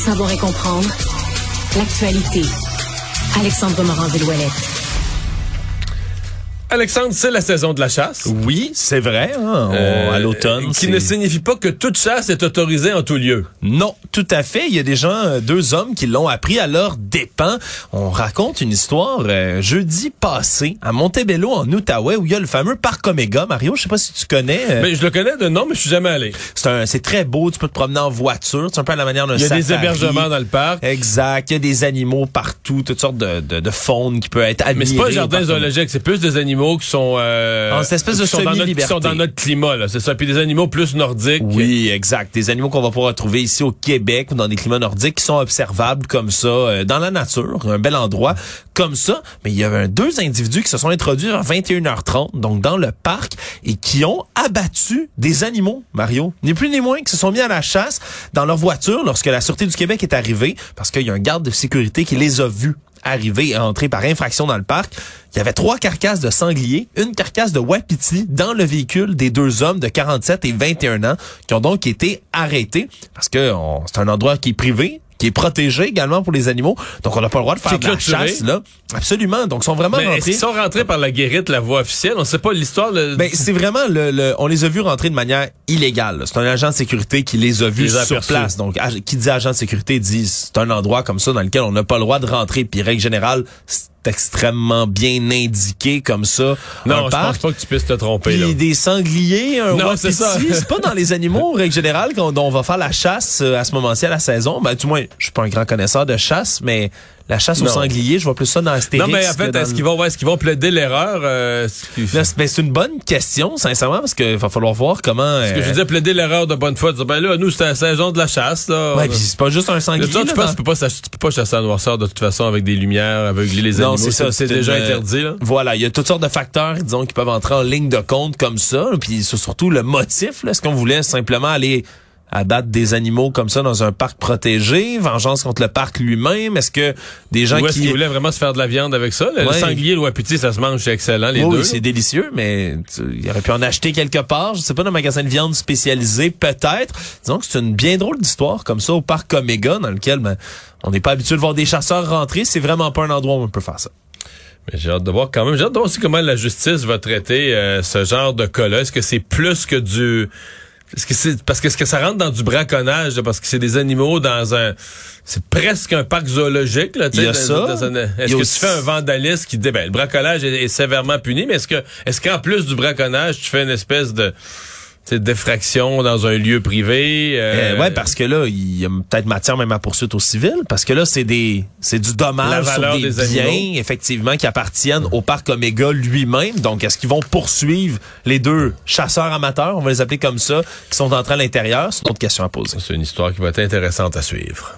savoir et comprendre l'actualité. Alexandre Morand-Villouellette. Alexandre, c'est la saison de la chasse. Oui, c'est vrai. Hein, Euh, à l'automne. Qui ne signifie pas que toute chasse est autorisée en tout lieu. Non, tout à fait. Il y a des gens, euh, deux hommes qui l'ont appris à leur dépens. On raconte une histoire euh, jeudi passé à Montebello, en Outaouais, où il y a le fameux parc Omega. Mario, je sais pas si tu connais. euh, Mais je le connais de nom, mais je suis jamais allé. c'est un- c'est très beau. Tu peux te promener en voiture. C'est un peu à la manière d'un Il y a des safari. hébergements dans le parc. Exact. Il y a des animaux partout, toutes sortes de, de, de faune qui peut être admirée. Mais c'est pas un jardin zoologique, c'est plus des animaux qui sont euh, Ah, cette espèce de qui sont dans notre, qui sont dans notre climat là, c'est ça. Puis des animaux plus nordiques. Oui, exact. Des animaux qu'on va pouvoir trouver ici au Québec ou dans des climats nordiques qui sont observables comme ça euh, dans la nature, un bel endroit comme ça. Mais il y avait deux individus qui se sont introduits vers 21h30, donc dans le parc, et qui ont abattu des animaux, Mario. Ni plus ni moins, qui se sont mis à la chasse dans leur voiture lorsque la Sûreté du Québec est arrivée, parce qu'il y a un garde de sécurité qui les a vus arriver et entrer par infraction dans le parc. Il y avait trois carcasses de sangliers, une carcasse de wapiti dans le véhicule des deux hommes de 47 et 21 ans qui ont donc été arrêtés parce que c'est un endroit qui est privé qui est protégé également pour les animaux. Donc, on n'a pas le droit de faire de la chasse, là. Absolument. Donc, ils sont vraiment Mais rentrés. qu'ils sont rentrés par la guérite, la voie officielle? On sait pas l'histoire. le- Ben, c'est vraiment le, le- on les a vus rentrer de manière là. C'est un agent de sécurité qui les a vus Les a sur aperçus. place. Donc, qui dit agent de sécurité dit c'est un endroit comme ça dans lequel on n'a pas le droit de rentrer. Puis règle générale, c'est extrêmement bien indiqué comme ça. non, je parc. pense pas que tu puisses te tromper. là. Puis des sangliers, un Non, c'est ça. c'est pas dans les animaux, règle générale, qu'on- dont on va faire la chasse euh, à ce moment-ci à la saison. Ben, du moins, je suis pas un grand connaisseur de chasse, mais la chasse aux Non. sangliers, je vois plus ça dans Astérix. Non, mais en fait, est-ce qu'ils vont, ouais, est-ce qu'ils vont plaider l'erreur? euh, ce c'est ben, une bonne question, sincèrement, parce qu'il va falloir voir comment... Parce que euh, je disais plaider l'erreur de bonne foi. dire, Ben là, nous, c'est la saison de la chasse. Là. Ouais, puis c'est pas juste un sanglier. tu penses tu peux pas, chasser- tu peux pas chasser en noirceur de toute façon avec des lumières, aveugler les Non, animaux. c'est ça. C'est déjà une- interdit, là. Voilà, il y a toutes sortes de facteurs, disons, qui peuvent entrer en ligne de compte comme ça. Puis c'est surtout le motif. là. Est-ce qu'on voulait simplement aller abattre des animaux comme ça dans un parc protégé, vengeance contre le parc lui-même? Est-ce que des gens Ou est-ce qui... qu'ils voulaient vraiment se faire de la viande avec ça? Le, Ouais. sanglier le wapiti, ça se mange, c'est excellent, les deux. oui, c'est délicieux, mais tu- il aurait pu en acheter quelque part. Je sais pas, dans un magasin de viande spécialisé, peut-être. Disons que c'est une bien drôle d'histoire comme ça au parc Omega, dans lequel ben, on n'est pas habitué de voir des chasseurs rentrer. C'est vraiment pas un endroit où on peut faire ça. Mais j'ai hâte de voir quand même. J'ai hâte de voir aussi comment la justice va traiter euh, ce genre de cas-là. Est-ce que c'est plus que du... Est-ce que c'est parce que est-ce que ça rentre dans du braconnage là, parce que c'est des animaux dans un c'est presque un parc zoologique là, tu Il y a dans- ça. dans un- Il y Est-ce que aussi- tu fais un vandalisme qui dit ben le braconnage est, est sévèrement puni mais est-ce que est-ce qu'en plus du braconnage tu fais une espèce de d'effraction dans un lieu privé euh, Euh, ouais, parce que là, il y a peut-être matière même à poursuite au civil, parce que là, c'est des, c'est du dommage sur des, des biens, animaux. effectivement, qui appartiennent au parc Omega lui-même. Donc, est-ce qu'ils vont poursuivre les deux chasseurs amateurs, on va les appeler comme ça, qui sont entrés à l'intérieur? C'est une autre question à poser. c'est une histoire qui va être intéressante à suivre.